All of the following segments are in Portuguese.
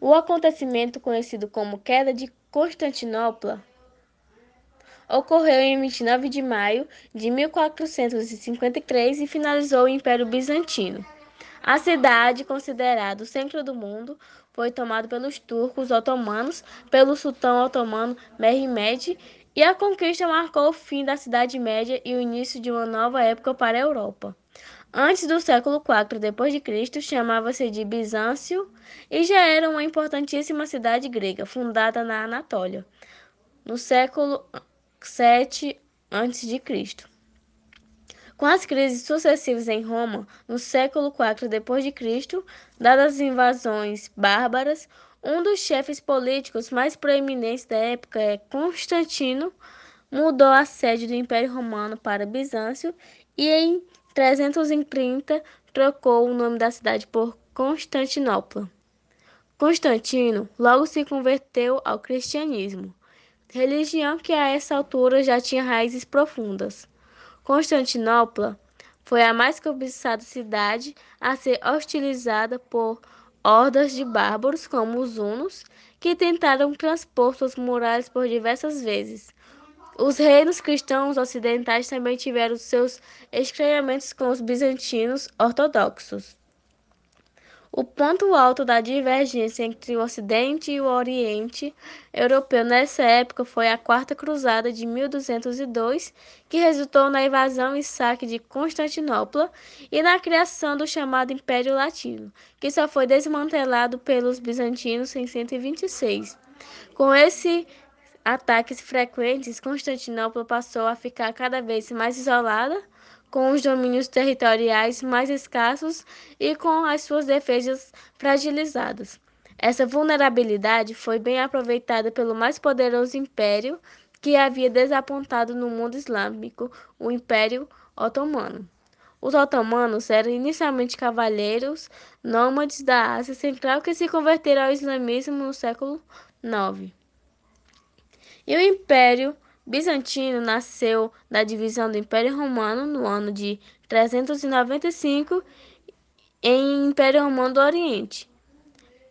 O acontecimento conhecido como Queda de Constantinopla ocorreu em 29 de maio de 1453 e finalizou o Império Bizantino. A cidade, considerada o centro do mundo, foi tomada pelos turcos otomanos, pelo sultão otomano Mehmed, e a conquista marcou o fim da Cidade Média e o início de uma nova época para a Europa. Antes do século IV d.C., chamava-se de Bizâncio e já era uma importantíssima cidade grega, fundada na Anatólia, no século 7 a.C. Com as crises sucessivas em Roma, no século IV d.C., dadas as invasões bárbaras, um dos chefes políticos mais proeminentes da época é Constantino, mudou a sede do Império Romano para Bizâncio e em 330 trocou o nome da cidade por Constantinopla. Constantino logo se converteu ao cristianismo religião que a essa altura já tinha raízes profundas. Constantinopla foi a mais cobiçada cidade a ser hostilizada por hordas de bárbaros como os hunos, que tentaram transpor suas muralhas por diversas vezes. Os reinos cristãos ocidentais também tiveram seus estranhamentos com os bizantinos ortodoxos. O ponto alto da divergência entre o Ocidente e o Oriente europeu nessa época foi a Quarta Cruzada de 1202, que resultou na invasão e saque de Constantinopla e na criação do chamado Império Latino, que só foi desmantelado pelos bizantinos em 126. Com esses ataques frequentes, Constantinopla passou a ficar cada vez mais isolada com os domínios territoriais mais escassos e com as suas defesas fragilizadas. Essa vulnerabilidade foi bem aproveitada pelo mais poderoso império que havia desapontado no mundo islâmico, o Império Otomano. Os otomanos eram inicialmente cavaleiros nômades da Ásia Central que se converteram ao islamismo no século IX. E o Império bizantino nasceu da divisão do Império Romano no ano de 395 em Império Romano do Oriente.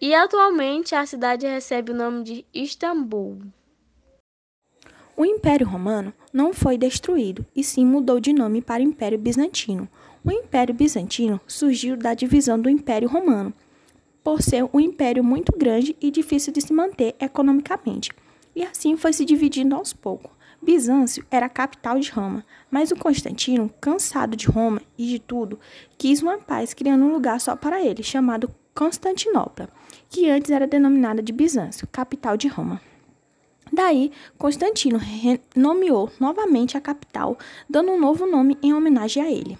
E atualmente a cidade recebe o nome de Istambul. O Império Romano não foi destruído, e sim mudou de nome para Império Bizantino. O Império Bizantino surgiu da divisão do Império Romano, por ser um império muito grande e difícil de se manter economicamente, e assim foi se dividindo aos poucos. Bizâncio era a capital de Roma, mas o Constantino, cansado de Roma e de tudo, quis uma paz criando um lugar só para ele, chamado Constantinopla, que antes era denominada de Bizâncio, capital de Roma. Daí, Constantino nomeou novamente a capital, dando um novo nome em homenagem a ele.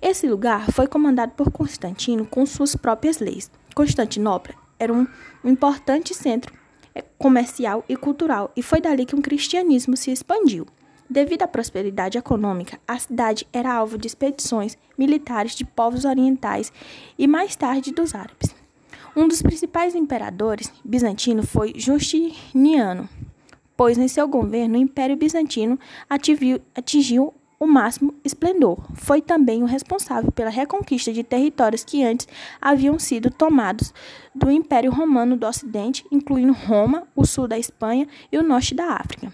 Esse lugar foi comandado por Constantino com suas próprias leis. Constantinopla era um importante centro comercial e cultural, e foi dali que o cristianismo se expandiu. Devido à prosperidade econômica, a cidade era alvo de expedições militares de povos orientais e mais tarde dos árabes. Um dos principais imperadores bizantino foi Justiniano, pois em seu governo o Império Bizantino atingiu, atingiu o máximo esplendor. Foi também o responsável pela reconquista de territórios que antes haviam sido tomados do Império Romano do Ocidente, incluindo Roma, o sul da Espanha e o norte da África.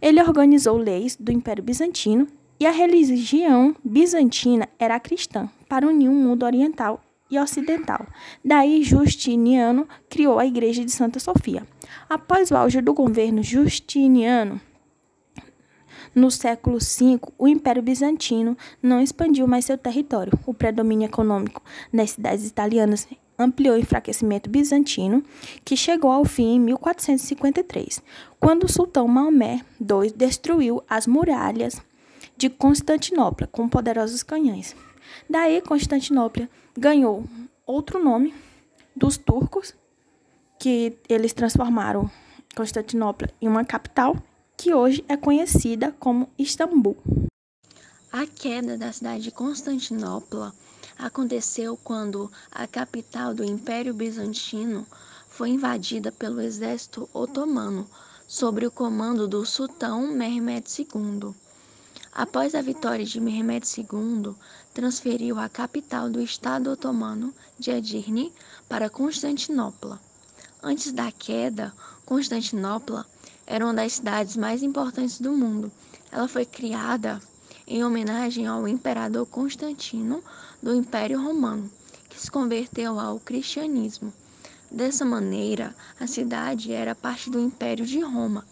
Ele organizou leis do Império Bizantino e a religião bizantina era cristã, para unir o mundo oriental e ocidental. Daí Justiniano criou a Igreja de Santa Sofia. Após o auge do governo Justiniano, no século V, o Império Bizantino não expandiu mais seu território. O predomínio econômico nas cidades italianas ampliou o enfraquecimento bizantino, que chegou ao fim em 1453, quando o sultão Maomé II destruiu as muralhas de Constantinopla com poderosos canhões. Daí, Constantinopla ganhou outro nome dos turcos, que eles transformaram Constantinopla em uma capital que hoje é conhecida como Istambul. A queda da cidade de Constantinopla aconteceu quando a capital do Império Bizantino foi invadida pelo exército otomano, sob o comando do sultão Mehmed II. Após a vitória de Mehmed II, transferiu a capital do Estado Otomano de Edirne para Constantinopla. Antes da queda, Constantinopla era uma das cidades mais importantes do mundo. Ela foi criada em homenagem ao imperador Constantino do Império Romano, que se converteu ao cristianismo. Dessa maneira, a cidade era parte do Império de Roma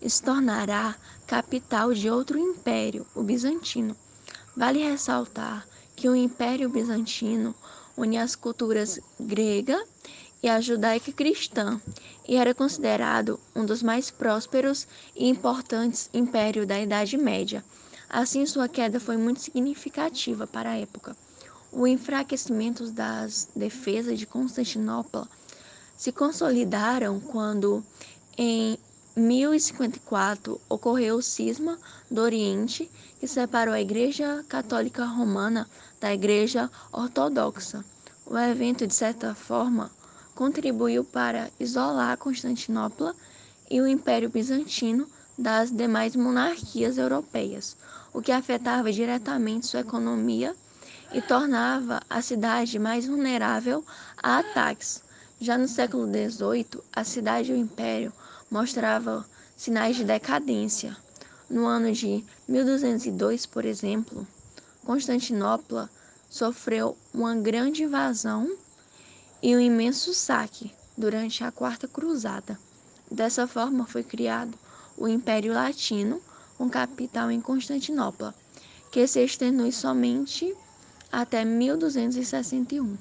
e se tornará capital de outro império, o bizantino. Vale ressaltar que o Império Bizantino unia as culturas grega e a judaica cristã e era considerado um dos mais prósperos e importantes impérios da Idade Média. Assim, sua queda foi muito significativa para a época. O enfraquecimento das defesas de Constantinopla se consolidaram quando, em 1054, ocorreu o cisma do Oriente, que separou a Igreja Católica Romana da Igreja Ortodoxa. O evento, de certa forma, contribuiu para isolar Constantinopla e o Império Bizantino das demais monarquias europeias, o que afetava diretamente sua economia e tornava a cidade mais vulnerável a ataques. Já no século XVIII, a cidade e o império mostrava sinais de decadência. No ano de 1202, por exemplo, Constantinopla sofreu uma grande invasão e um imenso saque durante a Quarta Cruzada. Dessa forma foi criado o Império Latino, com capital em Constantinopla, que se estendeu somente até 1261.